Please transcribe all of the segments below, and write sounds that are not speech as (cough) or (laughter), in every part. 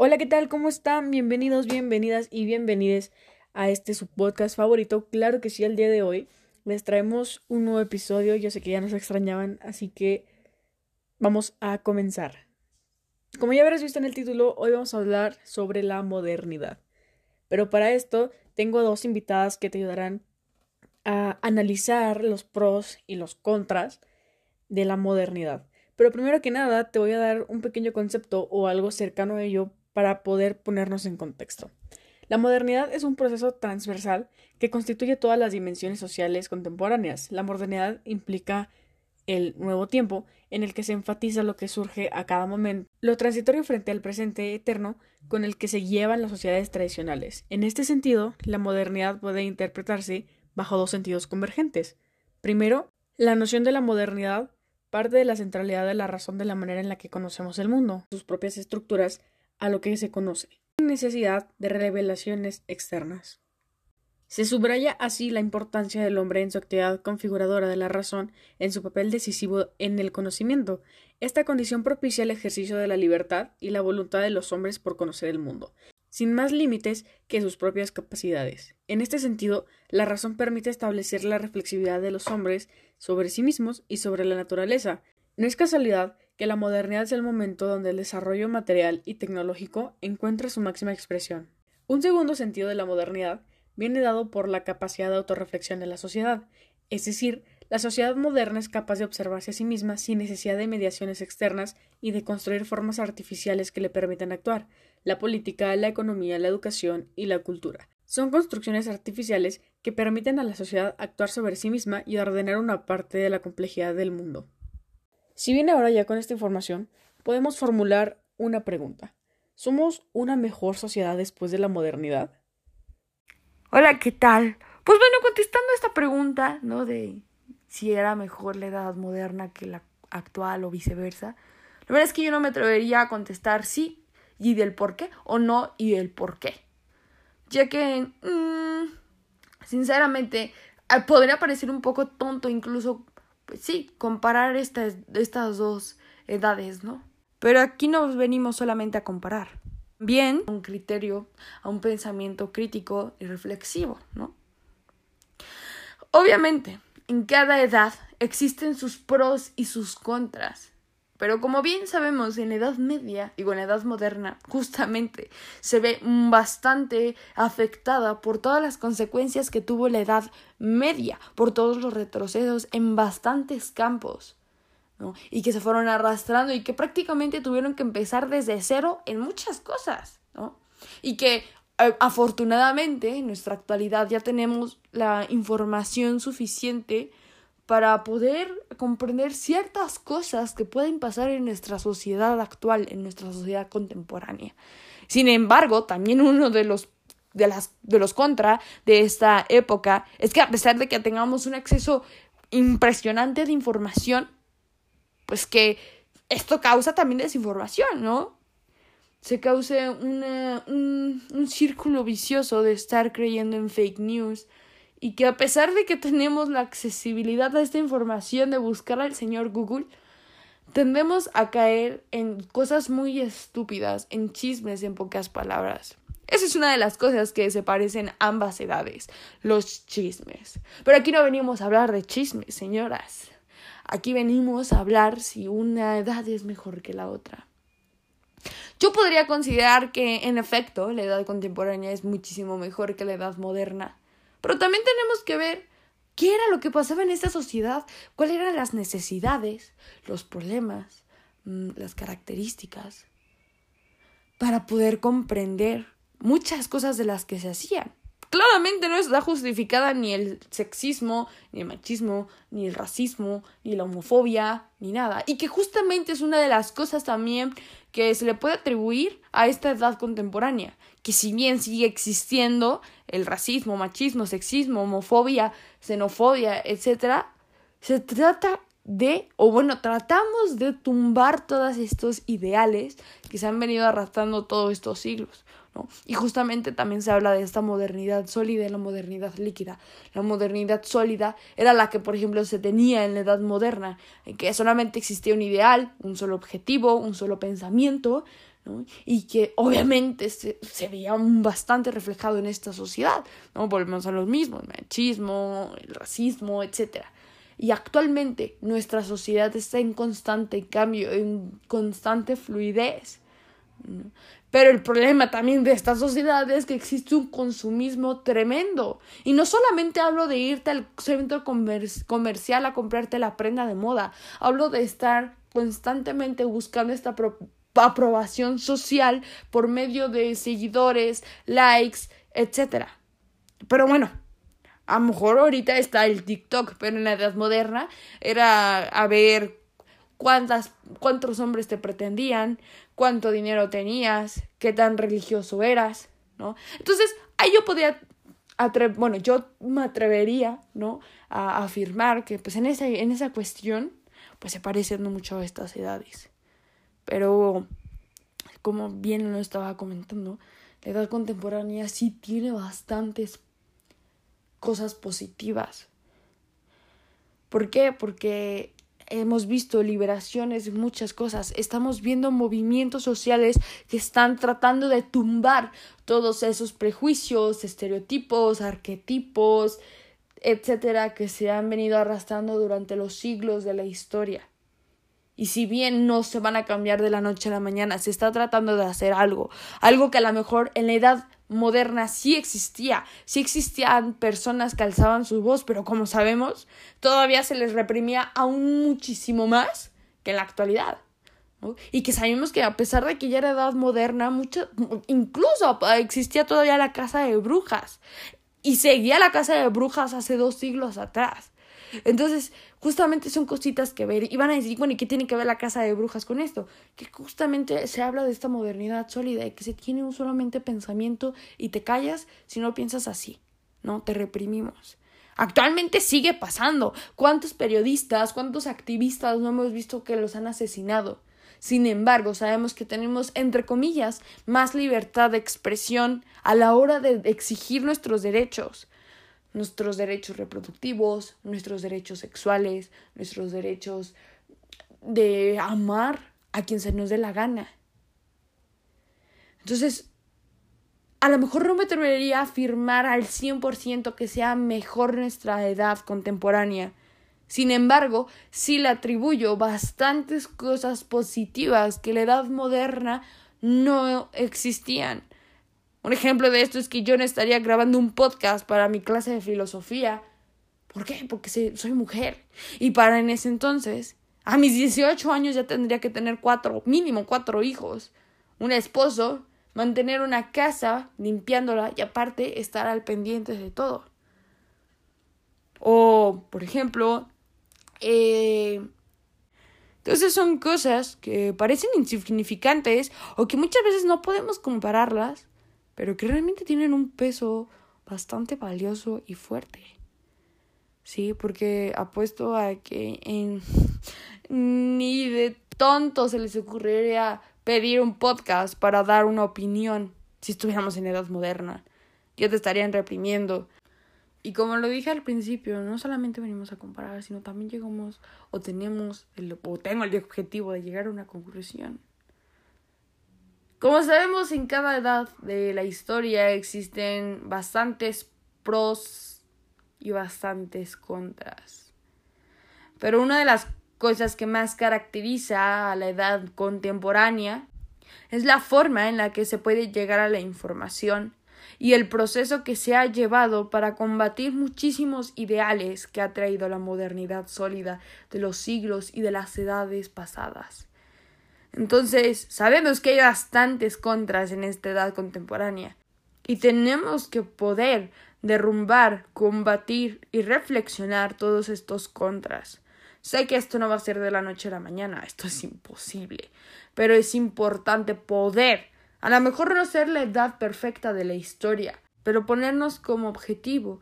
Hola, ¿qué tal? ¿Cómo están? Bienvenidos, bienvenidas y bienvenides a este su podcast favorito. Claro que sí, el día de hoy les traemos un nuevo episodio. Yo sé que ya nos extrañaban, así que vamos a comenzar. Como ya habrás visto en el título, hoy vamos a hablar sobre la modernidad. Pero para esto tengo dos invitadas que te ayudarán a analizar los pros y los contras de la modernidad. Pero primero que nada te voy a dar un pequeño concepto o algo cercano a ello para poder ponernos en contexto. La modernidad es un proceso transversal que constituye todas las dimensiones sociales contemporáneas. La modernidad implica el nuevo tiempo en el que se enfatiza lo que surge a cada momento, lo transitorio frente al presente eterno con el que se llevan las sociedades tradicionales. En este sentido, la modernidad puede interpretarse bajo dos sentidos convergentes. Primero, la noción de la modernidad parte de la centralidad de la razón de la manera en la que conocemos el mundo, sus propias estructuras, a lo que se conoce, sin necesidad de revelaciones externas. Se subraya así la importancia del hombre en su actividad configuradora de la razón, en su papel decisivo en el conocimiento. Esta condición propicia el ejercicio de la libertad y la voluntad de los hombres por conocer el mundo, sin más límites que sus propias capacidades. En este sentido, la razón permite establecer la reflexividad de los hombres sobre sí mismos y sobre la naturaleza. No es casualidad que la modernidad es el momento donde el desarrollo material y tecnológico encuentra su máxima expresión. Un segundo sentido de la modernidad viene dado por la capacidad de autorreflexión de la sociedad, es decir, la sociedad moderna es capaz de observarse a sí misma sin necesidad de mediaciones externas y de construir formas artificiales que le permitan actuar. La política, la economía, la educación y la cultura son construcciones artificiales que permiten a la sociedad actuar sobre sí misma y ordenar una parte de la complejidad del mundo. Si bien ahora ya con esta información podemos formular una pregunta. ¿Somos una mejor sociedad después de la modernidad? Hola, ¿qué tal? Pues bueno, contestando esta pregunta, ¿no? De si era mejor la edad moderna que la actual o viceversa. La verdad es que yo no me atrevería a contestar sí y del por qué o no y del por qué. Ya que, mmm, sinceramente, ah, podría parecer un poco tonto incluso pues sí, comparar estas, estas dos edades, ¿no? Pero aquí no venimos solamente a comparar, bien a un criterio, a un pensamiento crítico y reflexivo, ¿no? Obviamente, en cada edad existen sus pros y sus contras. Pero como bien sabemos, en la Edad Media, y en la Edad Moderna, justamente se ve bastante afectada por todas las consecuencias que tuvo la Edad Media, por todos los retrocesos en bastantes campos, ¿no? Y que se fueron arrastrando y que prácticamente tuvieron que empezar desde cero en muchas cosas, ¿no? Y que eh, afortunadamente en nuestra actualidad ya tenemos la información suficiente para poder comprender ciertas cosas que pueden pasar en nuestra sociedad actual, en nuestra sociedad contemporánea. Sin embargo, también uno de los de las de los contra de esta época es que a pesar de que tengamos un acceso impresionante de información, pues que esto causa también desinformación, ¿no? Se causa un, un círculo vicioso de estar creyendo en fake news, y que a pesar de que tenemos la accesibilidad a esta información de buscar al señor Google, tendemos a caer en cosas muy estúpidas, en chismes en pocas palabras. Esa es una de las cosas que se parecen ambas edades, los chismes. Pero aquí no venimos a hablar de chismes, señoras. Aquí venimos a hablar si una edad es mejor que la otra. Yo podría considerar que, en efecto, la edad contemporánea es muchísimo mejor que la edad moderna. Pero también tenemos que ver qué era lo que pasaba en esta sociedad, cuáles eran las necesidades, los problemas, mm, las características, para poder comprender muchas cosas de las que se hacían. Claramente no está justificada ni el sexismo, ni el machismo, ni el racismo, ni la homofobia, ni nada. Y que justamente es una de las cosas también que se le puede atribuir a esta edad contemporánea, que si bien sigue existiendo el racismo, machismo, sexismo, homofobia, xenofobia, etc., se trata de, o bueno, tratamos de tumbar todos estos ideales que se han venido arrastrando todos estos siglos. ¿no? Y justamente también se habla de esta modernidad sólida y la modernidad líquida. La modernidad sólida era la que, por ejemplo, se tenía en la edad moderna, en que solamente existía un ideal, un solo objetivo, un solo pensamiento, y que obviamente se, se, veía bastante reflejado en esta sociedad. ¿no? Volvemos a los mismos, el machismo, el racismo, etc. Y actualmente nuestra sociedad está en constante cambio, en constante fluidez. Pero el problema también de esta sociedad es que existe un consumismo tremendo. Y no solamente hablo de irte al centro comercial a comprarte la prenda de moda, hablo de estar constantemente buscando esta aprobación social por medio de seguidores, likes, etc. Pero bueno, a lo mejor ahorita está el TikTok, pero en la edad moderna era a ver cuántas, cuántos hombres te pretendían, cuánto dinero tenías, qué tan religioso eras, ¿no? Entonces, ahí yo podía, bueno, yo me atrevería, ¿no? A, afirmar que, pues, en esa, en esa cuestión, pues, se parecen mucho a estas edades. Pero, como bien lo estaba comentando, la edad contemporánea sí tiene bastantes cosas positivas. ¿Por qué? Porque hemos visto liberaciones muchas cosas, estamos viendo movimientos sociales que están tratando de tumbar todos esos prejuicios, estereotipos, arquetipos, etcétera, que se han venido arrastrando durante los siglos de la historia. Y si bien no se van a cambiar de la noche a la mañana, se está tratando de hacer algo, algo que a lo mejor en la edad moderna sí existía, sí existían personas que alzaban su voz, pero como sabemos, todavía se les reprimía aún muchísimo más que en la actualidad. Y que sabemos que a pesar de que ya era edad moderna, mucho, incluso existía todavía la casa de brujas. Y seguía la casa de brujas hace dos siglos atrás. Entonces, justamente son cositas que ver. Y van a decir, bueno, ¿y qué tiene que ver la casa de brujas con esto? Que justamente se habla de esta modernidad sólida y que se tiene un solamente pensamiento y te callas si no piensas así, ¿no? Te reprimimos. Actualmente sigue pasando. ¿Cuántos periodistas, cuántos activistas no hemos visto que los han asesinado? Sin embargo, sabemos que tenemos, entre comillas, más libertad de expresión a la hora de exigir nuestros derechos nuestros derechos reproductivos, nuestros derechos sexuales, nuestros derechos de amar a quien se nos dé la gana. Entonces, a lo mejor no me atrevería a afirmar al 100% que sea mejor nuestra edad contemporánea. Sin embargo, sí le atribuyo bastantes cosas positivas que la edad moderna no existían. Un ejemplo de esto es que yo no estaría grabando un podcast para mi clase de filosofía. ¿Por qué? Porque soy mujer. Y para en ese entonces, a mis 18 años ya tendría que tener cuatro, mínimo cuatro hijos, un esposo, mantener una casa limpiándola y aparte estar al pendiente de todo. O, por ejemplo, eh, entonces son cosas que parecen insignificantes o que muchas veces no podemos compararlas pero que realmente tienen un peso bastante valioso y fuerte. Sí, porque apuesto a que en... (laughs) ni de tonto se les ocurriría pedir un podcast para dar una opinión si estuviéramos en edad moderna. Ya te estarían reprimiendo. Y como lo dije al principio, no solamente venimos a comparar, sino también llegamos o tenemos el, o tengo el objetivo de llegar a una conclusión. Como sabemos, en cada edad de la historia existen bastantes pros y bastantes contras. Pero una de las cosas que más caracteriza a la edad contemporánea es la forma en la que se puede llegar a la información y el proceso que se ha llevado para combatir muchísimos ideales que ha traído la modernidad sólida de los siglos y de las edades pasadas. Entonces, sabemos que hay bastantes contras en esta edad contemporánea y tenemos que poder derrumbar, combatir y reflexionar todos estos contras. Sé que esto no va a ser de la noche a la mañana, esto es imposible, pero es importante poder, a lo mejor no ser la edad perfecta de la historia, pero ponernos como objetivo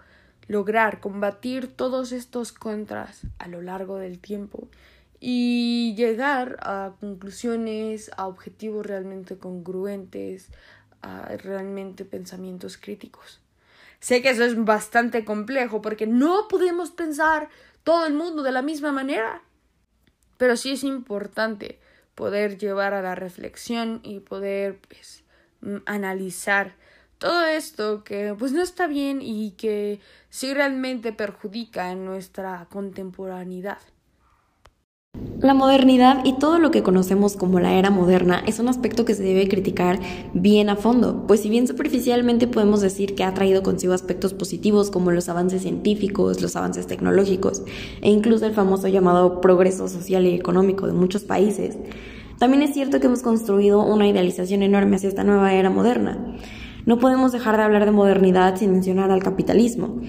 lograr combatir todos estos contras a lo largo del tiempo y llegar a conclusiones, a objetivos realmente congruentes, a realmente pensamientos críticos. Sé que eso es bastante complejo porque no podemos pensar todo el mundo de la misma manera, pero sí es importante poder llevar a la reflexión y poder pues, analizar todo esto que pues no está bien y que sí realmente perjudica en nuestra contemporaneidad. La modernidad y todo lo que conocemos como la era moderna es un aspecto que se debe criticar bien a fondo, pues si bien superficialmente podemos decir que ha traído consigo aspectos positivos como los avances científicos, los avances tecnológicos e incluso el famoso llamado progreso social y económico de muchos países, también es cierto que hemos construido una idealización enorme hacia esta nueva era moderna. No podemos dejar de hablar de modernidad sin mencionar al capitalismo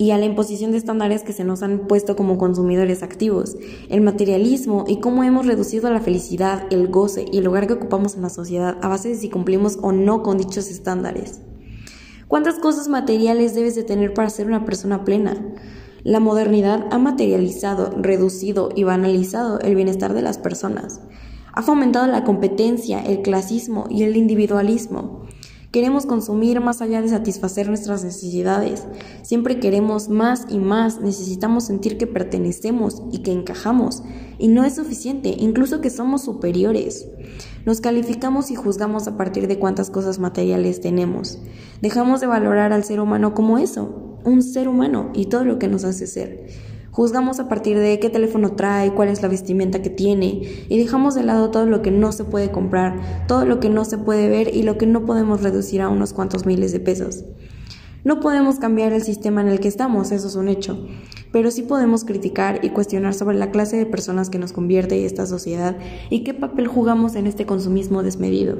y a la imposición de estándares que se nos han puesto como consumidores activos, el materialismo y cómo hemos reducido la felicidad, el goce y el lugar que ocupamos en la sociedad a base de si cumplimos o no con dichos estándares. ¿Cuántas cosas materiales debes de tener para ser una persona plena? La modernidad ha materializado, reducido y banalizado el bienestar de las personas. Ha fomentado la competencia, el clasismo y el individualismo. Queremos consumir más allá de satisfacer nuestras necesidades. Siempre queremos más y más. Necesitamos sentir que pertenecemos y que encajamos. Y no es suficiente, incluso que somos superiores. Nos calificamos y juzgamos a partir de cuántas cosas materiales tenemos. Dejamos de valorar al ser humano como eso, un ser humano y todo lo que nos hace ser. Juzgamos a partir de qué teléfono trae, cuál es la vestimenta que tiene y dejamos de lado todo lo que no se puede comprar, todo lo que no se puede ver y lo que no podemos reducir a unos cuantos miles de pesos. No podemos cambiar el sistema en el que estamos, eso es un hecho, pero sí podemos criticar y cuestionar sobre la clase de personas que nos convierte esta sociedad y qué papel jugamos en este consumismo desmedido.